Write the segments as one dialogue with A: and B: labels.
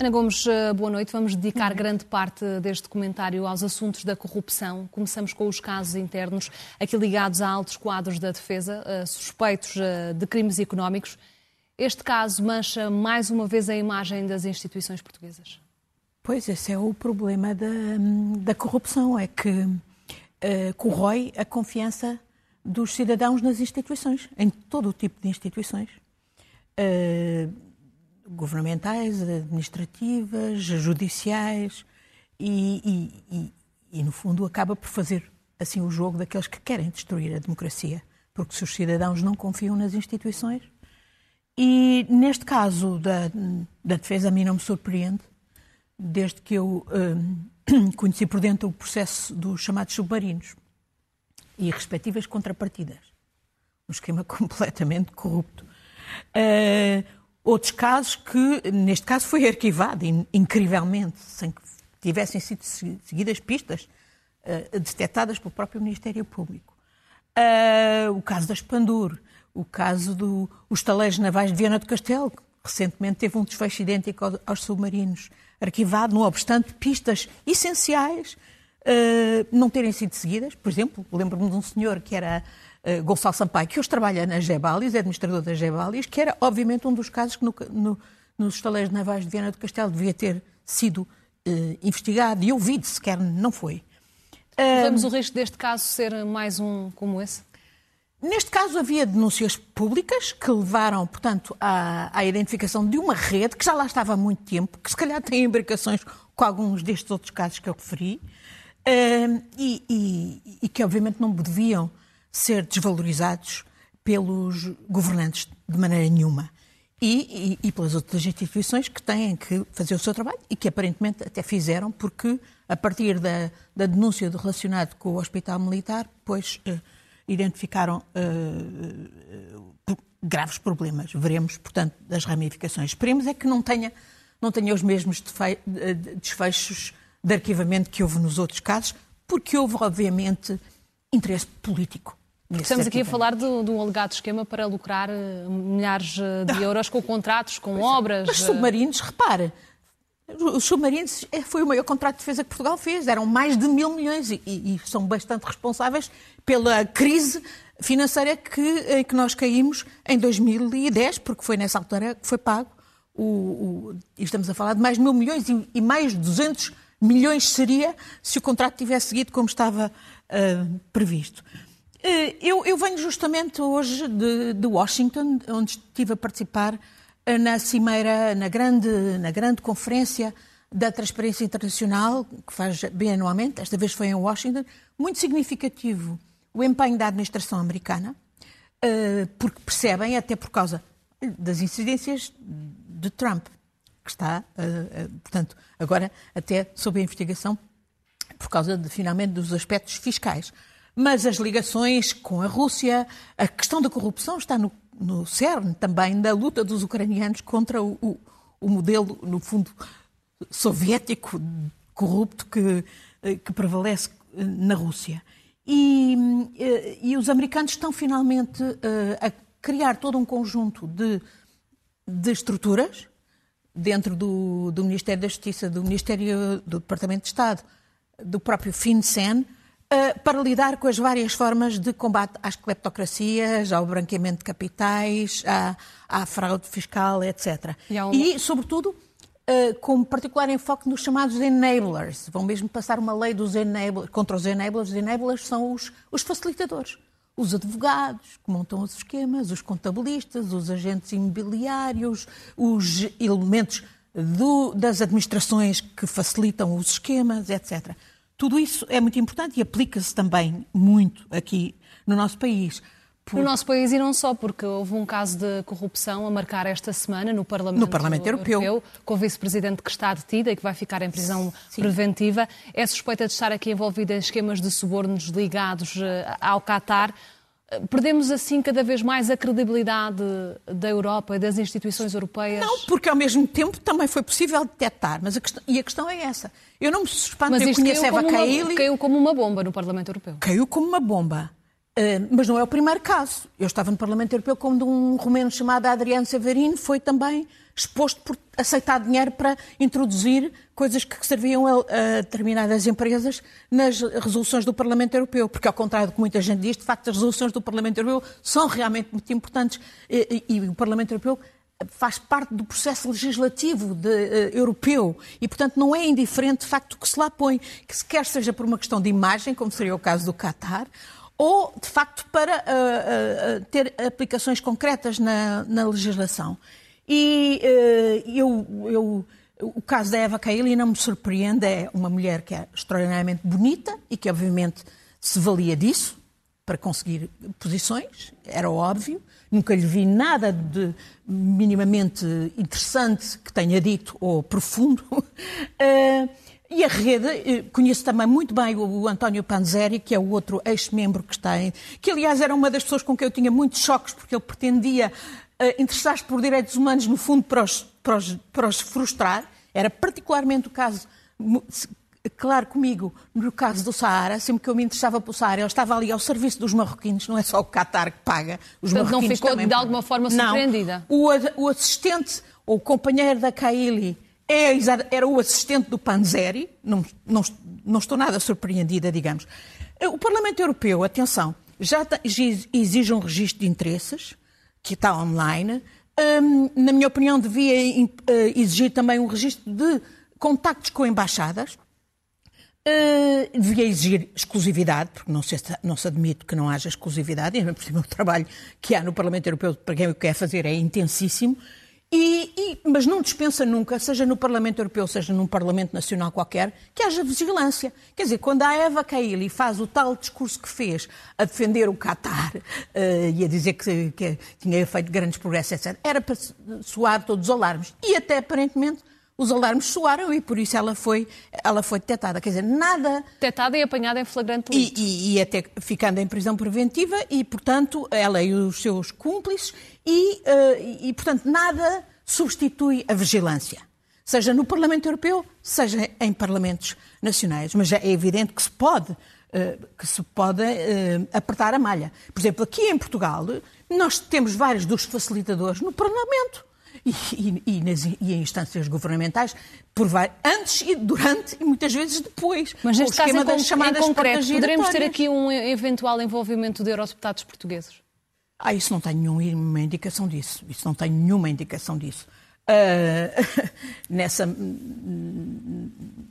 A: Ana Gomes, eh, boa noite. Vamos dedicar grande parte deste comentário aos assuntos da corrupção. Começamos com os casos internos, aqui ligados a altos quadros da defesa, eh, suspeitos eh, de crimes económicos. Este caso mancha mais uma vez a imagem das instituições portuguesas.
B: Pois, esse é o problema da, da corrupção, é que uh, corrói a confiança dos cidadãos nas instituições, em todo o tipo de instituições. Uh, governamentais, administrativas, judiciais e, e, e, e, no fundo, acaba por fazer assim o jogo daqueles que querem destruir a democracia, porque se os cidadãos não confiam nas instituições. E neste caso da, da defesa, a mim não me surpreende, desde que eu hum, conheci por dentro o processo dos chamados submarinos e respectivas contrapartidas. Um esquema completamente corrupto. Uh, Outros casos que, neste caso, foi arquivado, incrivelmente, sem que tivessem sido seguidas pistas uh, detectadas pelo próprio Ministério Público. Uh, o caso da Espandur, o caso dos do, taleiros navais de Viana do Castelo, que recentemente teve um desfecho idêntico aos, aos submarinos, arquivado, não obstante pistas essenciais uh, não terem sido seguidas. Por exemplo, lembro-me de um senhor que era uh, Gonçalo Sampaio, que hoje trabalha na Gebalis, é administrador da Gebalis, que era, obviamente, um dos casos que no, no, nos estaleiros navais de Viana do Castelo devia ter sido uh, investigado e ouvido, sequer não foi.
A: Corremos uh, o risco deste caso ser mais um como esse?
B: Neste caso havia denúncias públicas que levaram, portanto, à, à, identificação de uma rede que já lá estava há muito tempo, que se calhar tem imbricações com alguns destes outros casos que eu referi, e, e, e, que obviamente não deviam ser desvalorizados pelos governantes de maneira nenhuma. E, e, e, pelas outras instituições que têm que fazer o seu trabalho e que aparentemente até fizeram, porque a partir da, da denúncia do relacionado com o Hospital Militar, pois uh, identificaram uh, uh, graves problemas. Veremos, portanto, das ramificações. Esperemos é que não tenha, não tenha os mesmos desfechos de arquivamento que houve nos outros casos, porque houve, obviamente, interesse político
A: Estamos aqui a falar de, um alegado esquema para lucrar eh, milhares eh, de euros com contratos, com obras.
B: Os submarinos, repare, os submarinos é, foi o maior contrato de defesa que Portugal fez. Eram mais de mil milhões e, e são bastante responsáveis pela crise financeira que, que nós caímos em 2010, porque foi nessa altura que foi pago. O, o, estamos a falar de mais de mil milhões e, e, mais de 200 milhões seria se o contrato tivesse seguido como estava uh, previsto. Eh, eu, eu, venho justamente hoje de, de, Washington, onde estive a participar eh, na cimeira, na grande, na grande conferência da Transparência Internacional, que faz bianualmente, esta vez foi em Washington, muito significativo o empenho da administração americana, eh, porque percebem, até por causa das incidências de Trump, que está, portanto, agora até sob a investigação por causa, de, finalmente, dos aspectos fiscais. Mas as ligações com a Rússia, a questão da corrupção está no, no cerne também da luta dos ucranianos contra o, o, o modelo, no fundo, soviético corrupto que, eh, que prevalece eh, na Rússia. E, eh, e, os americanos estão finalmente a criar todo um conjunto de, de estruturas dentro do, do, Ministério da Justiça, do Ministério do Departamento de Estado, do próprio FinCEN, para lidar com as várias formas de combate às cleptocracias, ao branqueamento de capitais, à, à fraude fiscal, etc. E, e sobretudo, uh, com particular enfoque nos chamados enablers. Vão mesmo passar uma lei dos enablers, contra os enablers. Os enablers são os, os facilitadores os advogados que montam os esquemas, os contabilistas, os agentes imobiliários, os elementos do, das administrações que facilitam os esquemas, etc. Tudo isso é muito importante e aplica-se também muito aqui no nosso país.
A: Por... No nosso país e não só, porque houve um caso de corrupção a marcar esta semana no Parlamento,
B: no Parlamento Europeu. Europeu
A: com o vice-presidente que está detida e que vai ficar em prisão Sim. preventiva. É suspeita de estar aqui envolvida em esquemas de subornos ligados eh, ao Qatar. Perdemos assim cada vez mais a credibilidade da Europa e das instituições europeias?
B: Não, porque ao mesmo tempo também foi possível detectar. Mas a questão, e a questão é essa. Eu não me suspeito,
A: mas
B: eu conheço
A: Eva Kaili. Caiu como uma bomba no Parlamento Europeu.
B: Caiu como uma bomba. Uh, mas não é o primeiro caso. Eu estava no Parlamento Europeu quando um romeno chamado Adriano Severino foi também exposto por aceitar dinheiro para introduzir coisas que serviam a, a, determinadas empresas nas resoluções do Parlamento Europeu. Porque, ao contrário do que muita gente diz, de facto, as resoluções do Parlamento Europeu são realmente muito importantes e, e, e o Parlamento Europeu faz parte do processo legislativo de, uh, europeu e, portanto, não é indiferente, de facto, o que se lá põe, que quer seja por uma questão de imagem, como seria o caso do Qatar, ou, de facto, para uh, uh, ter aplicações concretas na, na legislação. E eu, eu, o caso da Eva Kaili não me surpreende, é uma mulher que é extraordinariamente bonita e que, obviamente, se valia disso para conseguir posições, era óbvio. Nunca lhe vi nada de minimamente interessante que tenha dito ou profundo. Uh, e a rede, eh, conheço também muito bem o António Panzeri, que é o outro ex-membro que está em. que, aliás, era uma das pessoas com quem eu tinha muitos choques, porque ele pretendia interessar-se por direitos humanos, no fundo, para os, para, os, para os frustrar. Era particularmente o caso claro comigo, no caso do Saara, sempre que eu me interessava pelo Saara, ele estava ali ao serviço dos marroquinos, não é só o Qatar que paga, os
A: Portanto,
B: marroquinos
A: não ficou
B: também
A: de alguma forma surpreendida?
B: Não. O, o assistente, ou o companheiro da Kaili, é, era o assistente do Panzeri, não, não, não estou nada surpreendida, digamos. O Parlamento Europeu, atenção, já exige um registro de interesses, que está online. Um, na minha opinião, devia eh, exigir também um registro de contactos com embaixadas, Uh, devia exigir exclusividade, porque não se, não se admite que não haja exclusividade, e por cima o trabalho que há no Parlamento Europeu para quem o quer fazer é intensíssimo, e, e, mas não dispensa nunca, seja no Parlamento Europeu, seja num Parlamento Nacional qualquer, que haja vigilância. Quer dizer, quando a Eva Kaili faz o tal discurso que fez a defender o Qatar uh, e a dizer que, que tinha feito grandes progressos, etc., era para soar todos os alarmes. E até aparentemente os alarmes soaram e por isso ela foi, ela foi detectada. Quer dizer, nada.
A: Detectada e apanhada em flagrante delito.
B: E, e, e, até ficando em prisão preventiva e, portanto, ela e os seus cúmplices e, uh, e, portanto, nada substitui a vigilância. Seja no Parlamento Europeu, seja em parlamentos nacionais. Mas é evidente que se pode, uh, que se pode uh, apertar a malha. Por exemplo, aqui em Portugal, nós temos vários dos facilitadores no Parlamento e, e, e, nas, e em instâncias governamentais, por antes e durante e muitas vezes depois.
A: Mas neste caso, em, das chamadas em concreto, poderemos ter aqui um eventual envolvimento de eurodeputados portugueses?
B: Ah, isso não tem nenhuma indicação disso. Isso não tem nenhuma indicação disso. Uh, nessa.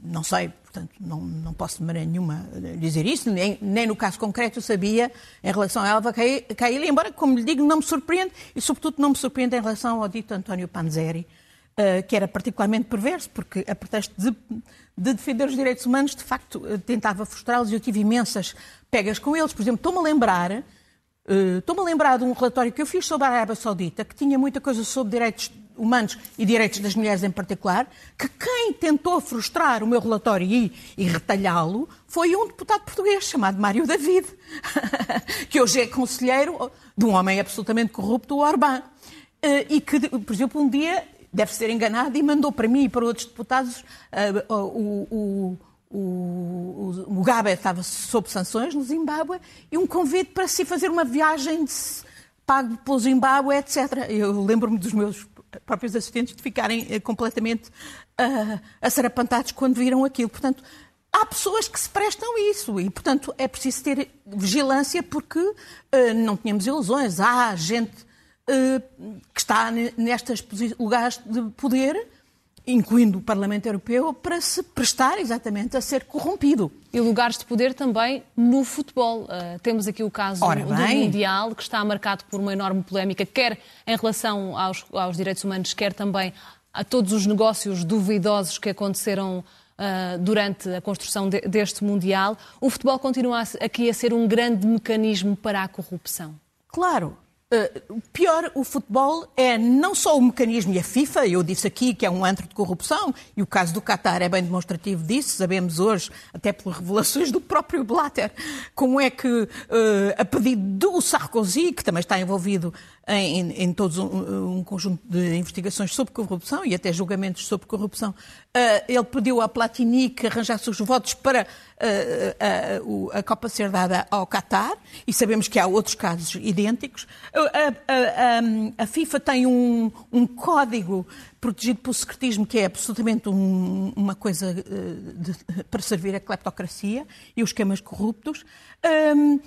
B: Não sei, portanto, não, não posso de maneira nenhuma dizer isso, nem, nem no caso concreto eu sabia em relação a Elva Caíli, embora, como lhe digo, não me surpreende, e sobretudo não me surpreende em relação ao dito António Panzeri, uh, que era particularmente perverso, porque a pretexto de, de defender os direitos humanos, de facto, tentava frustrá-los e eu tive imensas pegas com eles. Por exemplo, estou-me a lembrar Uh, Estou-me a lembrar de um relatório que eu fiz sobre a Arábia Saudita, que tinha muita coisa sobre direitos humanos e direitos das mulheres em particular, que quem tentou frustrar o meu relatório e, e retalhá-lo foi um deputado português chamado Mário David, que hoje é conselheiro de um homem absolutamente corrupto, o Orbán, uh, e que, por exemplo, um dia deve ser enganado e mandou para mim e para outros deputados uh, o, o o, o Mugabe estava sob sanções no Zimbábue e um convite para se fazer uma viagem de, pago pelo Zimbábue, etc. Eu lembro-me dos meus próprios assistentes de ficarem uh, completamente uh, assarapantados quando viram aquilo. Portanto, há pessoas que se prestam a isso e, portanto, é preciso ter vigilância porque uh, não tínhamos ilusões. Há gente uh, que está nestes lugares de poder incluindo o Parlamento Europeu, para se prestar exatamente a ser corrompido.
A: E lugares de poder também no futebol. Uh, temos aqui o caso Ora, do Mundial, que está marcado por uma enorme polémica, quer em relação aos, aos direitos humanos, quer também a todos os negócios duvidosos que aconteceram uh, durante a construção de, deste Mundial. O futebol continua aqui a ser um grande mecanismo para a corrupção.
B: Claro, Uh, pior, o futebol é não só o mecanismo e a FIFA, eu disse aqui que é um antro de corrupção, e o caso do Qatar é bem demonstrativo disso, sabemos hoje, até pelas revelações do próprio Blatter, como é que, uh, a pedido do Sarkozy, que também está envolvido em, em todos um, um, conjunto de investigações sobre corrupção e até julgamentos sobre corrupção, uh, ele pediu à Platini que arranjasse os votos para uh, a Copa ser dada ao Qatar, e sabemos que há outros casos idênticos. A, a, FIFA tem um, um, código protegido pelo secretismo que é absolutamente um, uma coisa de, para servir a cleptocracia e os esquemas corruptos. Um,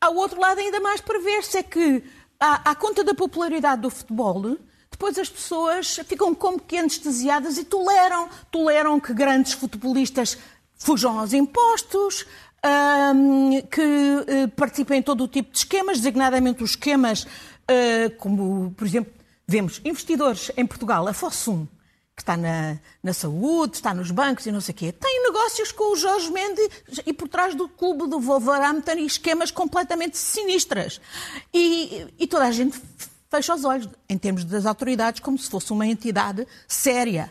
B: ao outro lado, ainda mais para ver-se é que à, à conta da popularidade do futebol, depois as pessoas ficam como que anestesiadas e toleram, toleram que grandes futebolistas fujam aos impostos, que uh, participem em todo o tipo de esquemas, designadamente os esquemas uh, como, por exemplo, vemos investidores em Portugal, a Fossum, que está na, na, saúde, está nos bancos e não sei o quê, tem negócios com o Jorge Mendes e por trás do clube do Wolverhampton e esquemas completamente sinistras. E, e toda a gente fecha os olhos, em termos das autoridades, como se fosse uma entidade séria.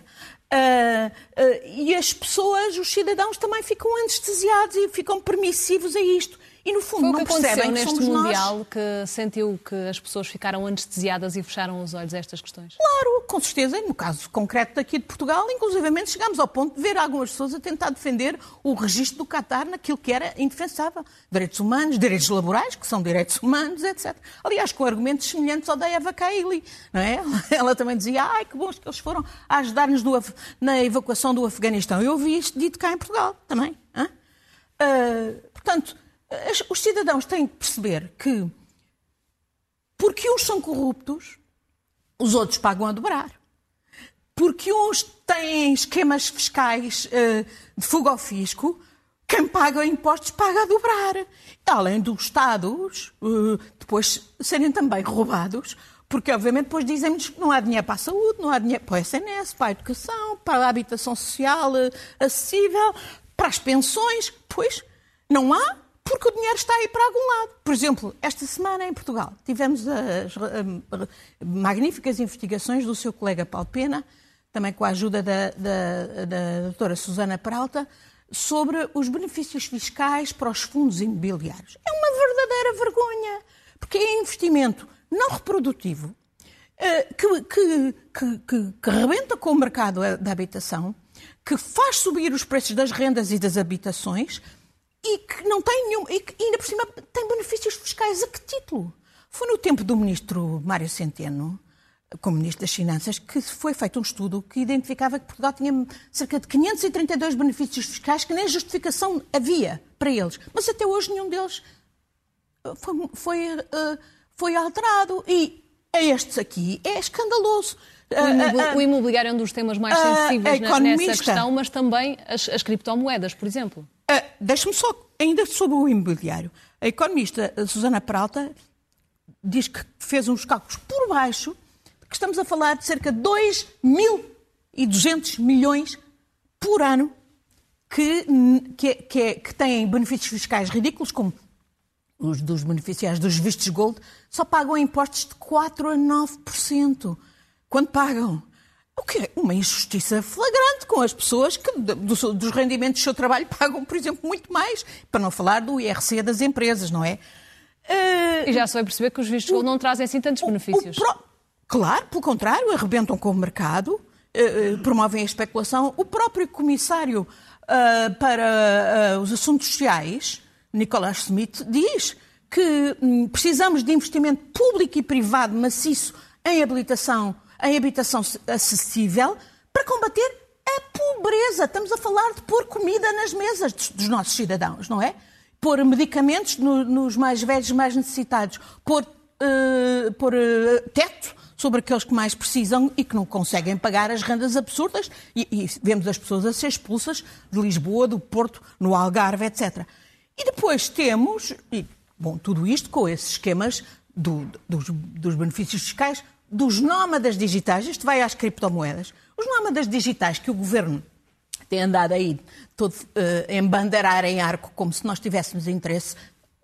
B: Uh, uh, e as pessoas, os cidadãos, também ficam anestesiados e ficam permissivos a isto. E no fundo
A: Foi
B: não percebem
A: neste
B: que
A: Mundial
B: nós...
A: que sentiu que as pessoas ficaram anestesiadas e fecharam os olhos a estas questões?
B: Claro, com certeza. No caso concreto daqui de Portugal, inclusivamente chegámos ao ponto de ver algumas pessoas a tentar defender o registro do Qatar naquilo que era indefensável. Direitos humanos, direitos laborais, que são direitos humanos, etc. Aliás, com argumentos semelhantes ao da Eva Kaili, não é? Ela também dizia, ai, que bons que eles foram a ajudar-nos na evacuação do Afeganistão. Eu ouvi isto dito cá em Portugal também. Uh, portanto, os cidadãos têm que perceber que, porque uns são corruptos, os outros pagam a dobrar. Porque uns têm esquemas fiscais uh, de fuga ao fisco, quem paga impostos paga a dobrar. Além dos Estados uh, depois serem também roubados, porque obviamente depois dizem-nos que não há dinheiro para a saúde, não há dinheiro para o SNS, para a educação, para a habitação social uh, acessível, para as pensões. Pois não há porque o dinheiro está aí para algum lado. Por exemplo, esta semana em Portugal tivemos as magníficas investigações do seu colega Paulo Pena, também com a ajuda da, da, da doutora Susana Peralta, sobre os benefícios fiscais para os fundos imobiliários. É uma verdadeira vergonha, porque é investimento não reprodutivo, eh, que, que, que, que, rebenta com o mercado da habitação, que faz subir os preços das rendas e das habitações, e que não tem nenhum. e que ainda por cima tem benefícios fiscais. A que título? Foi no tempo do ministro Mário Centeno, como ministro das Finanças, que foi feito um estudo que identificava que Portugal tinha cerca de 532 benefícios fiscais que nem justificação havia para eles. Mas até hoje nenhum deles foi, foi, uh, foi alterado. E a estes aqui é escandaloso.
A: Uh, o imobiliário é um dos temas mais sensíveis nessa questão, mas também as, as criptomoedas, por exemplo.
B: Uh, Deixe-me só, ainda sobre o imobiliário. A economista Susana Peralta diz que fez uns cálculos por baixo, que estamos a falar de cerca de 2.200 milhões por ano que, que, que, que têm benefícios fiscais ridículos, como os dos beneficiários dos vistos gold, só pagam impostos de 4 a 9%. Quando pagam? O que é uma injustiça flagrante com as pessoas que dos rendimentos do seu trabalho pagam, por exemplo, muito mais, para não falar do IRC das empresas, não é?
A: Uh, e já se vai perceber que os vistos o, não trazem assim tantos o, benefícios. O pro...
B: Claro, pelo contrário, arrebentam com o mercado, uh, promovem a especulação. O próprio comissário uh, para os assuntos sociais, Nicolás Smith, diz que um, precisamos de investimento público e privado maciço em habilitação em habitação acessível para combater a pobreza. Estamos a falar de pôr comida nas mesas dos nossos cidadãos, não é? Pôr medicamentos no, nos mais velhos, mais necessitados, pôr, uh, pôr uh, teto sobre aqueles que mais precisam e que não conseguem pagar as rendas absurdas. E, e, vemos as pessoas a ser expulsas de Lisboa, do Porto, no Algarve, etc. E depois temos, e, bom, tudo isto com esses esquemas do, dos, dos benefícios fiscais dos nómadas digitais, isto vai às criptomoedas, os nómadas digitais que o governo tem andado aí todo uh, em bandeirar em arco, como se nós tivéssemos interesse,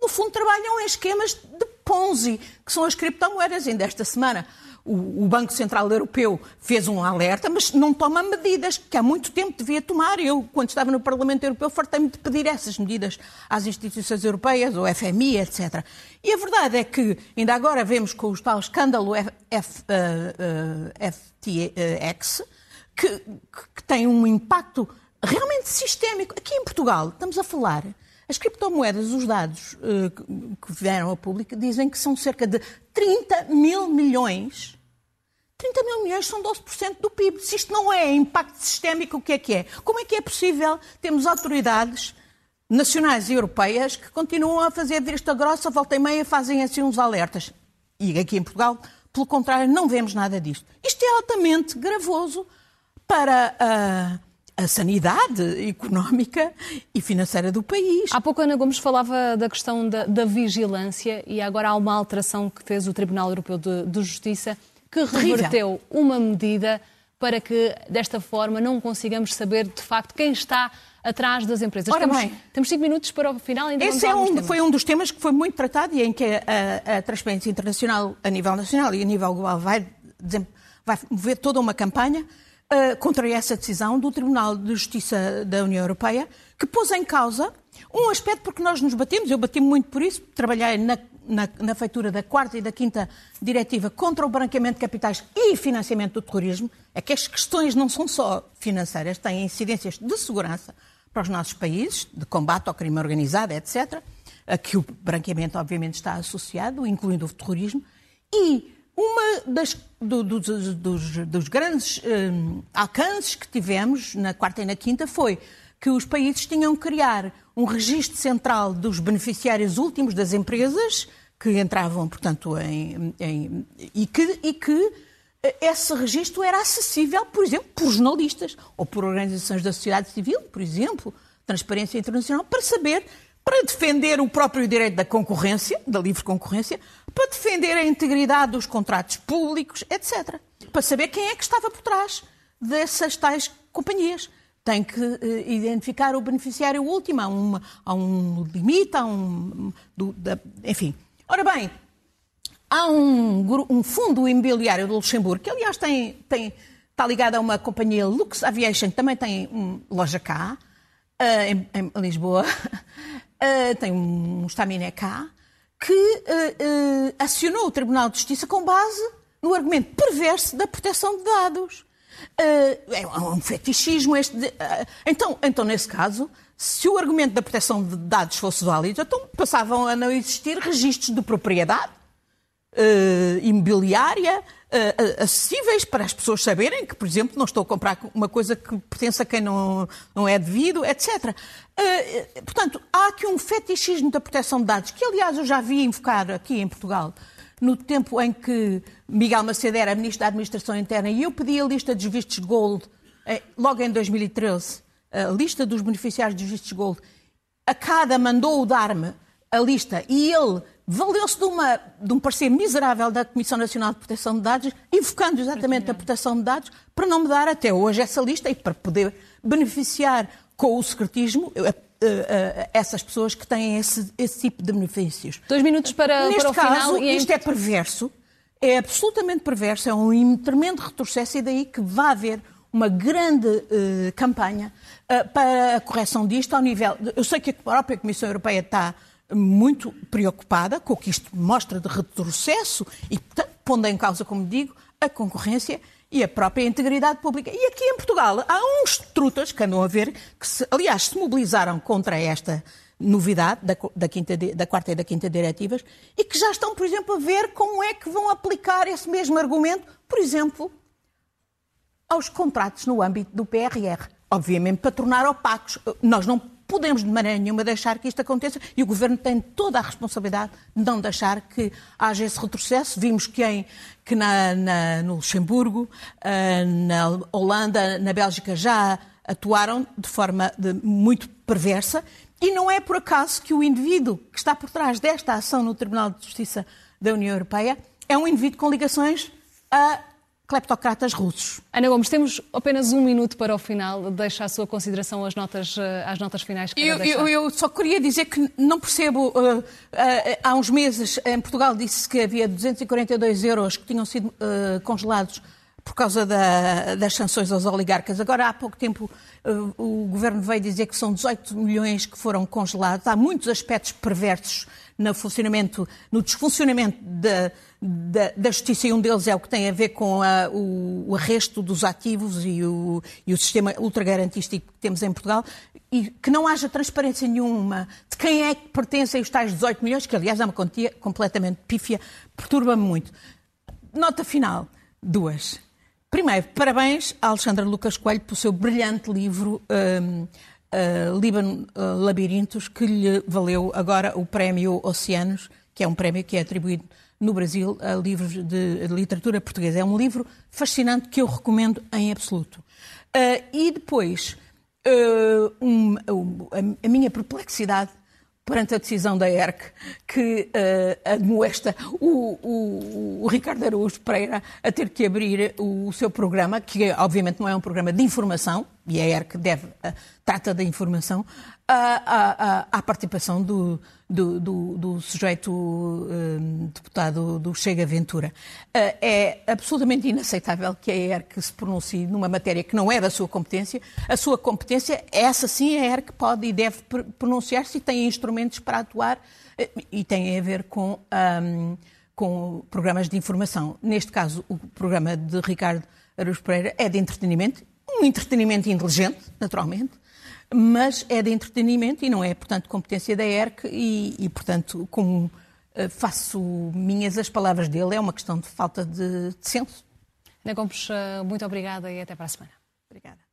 B: no fundo trabalham em esquemas de Ponzi, que são as criptomoedas. Ainda esta semana o, Banco Central Europeu fez um alerta, mas não toma medidas que há muito tempo devia tomar. Eu, quando estava no Parlamento Europeu, fartei-me de pedir essas medidas às instituições europeias, o FMI, etc. E a verdade é que ainda agora vemos com o tal escândalo F, F, uh, uh, FTX, que, que tem um impacto realmente sistémico. Aqui em Portugal, estamos a falar as criptomoedas, os dados uh, que vieram a público, dizem que são cerca de 30 mil milhões 30 mil milhões são 12% do PIB. Se isto não é impacto sistémico, o que é que é? Como é que é possível termos autoridades nacionais e europeias que continuam a fazer vista grossa, volta e meia, fazem assim uns alertas? E aqui em Portugal, pelo contrário, não vemos nada disto. Isto é altamente gravoso para a, a sanidade económica e financeira do país.
A: Há pouco Ana Gomes falava da questão da, da vigilância e agora há uma alteração que fez o Tribunal Europeu de, de Justiça que reverteu uma medida para que, desta forma, não consigamos saber, de facto, quem está atrás das empresas.
B: Ora
A: temos,
B: bem,
A: temos cinco minutos para o final. Ainda
B: Esse é um, foi um dos temas que foi muito tratado e em que a, a, transparência internacional, a nível nacional e a nível global, vai, vai mover toda uma campanha uh, contra essa decisão do Tribunal de Justiça da União Europeia, que pôs em causa um aspecto porque nós nos batemos, eu bati muito por isso, trabalhei na, na, na, feitura da quarta e da quinta diretiva contra o branqueamento de capitais e financiamento do terrorismo, é que as questões não são só financeiras, têm incidências de segurança para os nossos países, de combate ao crime organizado, etc., a que o branqueamento obviamente está associado, incluindo o terrorismo, e uma das do, do, dos, dos, grandes um, alcances que tivemos na quarta e na quinta foi que os países tinham que criar um registro central dos beneficiários últimos das empresas que entravam, portanto, em, em e, que, e que eh, esse registro era acessível, por exemplo, por jornalistas ou por organizações da sociedade civil, por exemplo, Transparência Internacional, para saber, para defender o próprio direito da concorrência, da livre concorrência, para defender a integridade dos contratos públicos, etc. Para saber quem é que estava por trás dessas tais companhias tem que uh, identificar o beneficiário último, há, uma, há um limite, há um. Do, da, enfim. Ora bem, há um, um, fundo imobiliário do Luxemburgo, que aliás tem, tem, está ligado a uma companhia Lux Aviation, que também tem um, loja cá, uh, em, em, Lisboa, uh, tem um estaminé cá, que acionou o Tribunal de Justiça com base no argumento perverso da proteção de dados. Uh, é um fetichismo este. De, uh, então, então, nesse caso, se o argumento da proteção de dados fosse válido, então passavam a não existir registros de propriedade uh, imobiliária acessíveis para as pessoas saberem que, por exemplo, não estou a comprar uma coisa que pertence a quem não, não é devido, etc. portanto, há aqui um fetichismo da proteção de dados, que aliás eu já vi invocar aqui em Portugal no tempo em que Miguel Macedo era Ministro da Administração Interna e eu pedi a lista dos vistos Gold, eh, logo em 2013, a lista dos beneficiários dos vistos Gold, a cada mandou dar-me a lista e ele valeu-se de, de, um parecer miserável da Comissão Nacional de Proteção de Dados, invocando exatamente a proteção de dados, para não me dar até hoje essa lista e para poder beneficiar com o secretismo essas pessoas que têm esse, esse, tipo de benefícios.
A: Dois minutos para,
B: Neste
A: para o
B: caso,
A: final.
B: Isto é perverso, é absolutamente perverso, é um tremendo retrocesso e daí que vai haver uma grande uh, campanha para a correção disto ao nível. De, eu sei que a própria Comissão Europeia está muito preocupada com o que isto mostra de retrocesso e pondo em causa, como digo, a concorrência e a própria integridade pública. E aqui em Portugal há uns trutas que andam a ver, que se, aliás se mobilizaram contra esta novidade da, da, quinta, da quarta e da quinta diretivas e que já estão, por exemplo, a ver como é que vão aplicar esse mesmo argumento, por exemplo, aos contratos no âmbito do PRR. Obviamente para tornar opacos. Nós não podemos de maneira nenhuma deixar que isto aconteça e o Governo tem toda a responsabilidade de não deixar que haja esse retrocesso. Vimos que, em, que na, na, no Luxemburgo, eh, na Holanda, na Bélgica já atuaram de forma de, muito perversa e não é por acaso que o indivíduo que está por trás desta ação no Tribunal de Justiça da União Europeia é um indivíduo com ligações a cleptocratas russos.
A: Ana Gomes, temos apenas um minuto para o final. Deixa a sua consideração às notas, às notas finais que
B: eu, eu, eu, só queria dizer que não percebo. Uh, uh, há uns meses em Portugal disse que havia 242 euros que tinham sido uh, congelados por causa da, das sanções aos oligarcas. Agora, há pouco tempo, o governo veio dizer que são 18 milhões que foram congelados. Há muitos aspectos perversos no funcionamento, no desfuncionamento da, da, da, justiça e um deles é o que tem a ver com a, o, o, arresto dos ativos e o, e o sistema ultragarantístico que temos em Portugal e que não haja transparência nenhuma de quem é que pertencem os tais 18 milhões, que aliás é uma quantia completamente pífia, perturba-me muito. Nota final, duas. Primeiro, parabéns a Alexandra Lucas Coelho pelo seu brilhante livro um, uh, Líbano uh, Labirintos, que lhe valeu agora o prémio Oceanos, que é um prémio que é atribuído no Brasil a livros de, literatura portuguesa. É um livro fascinante que eu recomendo em absoluto. Uh, e depois, uh, um, a, minha perplexidade perante a decisão da ERC que uh, admoesta o, o, o, Ricardo Araújo Pereira a ter que abrir o, o seu programa, que obviamente não é um programa de informação, e a ERC deve, trata da informação, à participação do, do, do, do sujeito uh, deputado do Chega Ventura. Uh, é absolutamente inaceitável que a ERC se pronuncie numa matéria que não é da sua competência. A sua competência, essa sim, a ERC pode e deve pronunciar-se e tem instrumentos para atuar uh, e tem a ver com, um, com programas de informação. Neste caso, o programa de Ricardo Aruz Pereira é de entretenimento, um entretenimento inteligente, naturalmente, mas é de entretenimento e não é, portanto, competência da ERC e, e portanto, como eh, faço minhas as palavras dele, é uma questão de falta de, de senso.
A: Ana Gomes, eh, muito obrigada e até para a semana.
B: Obrigada.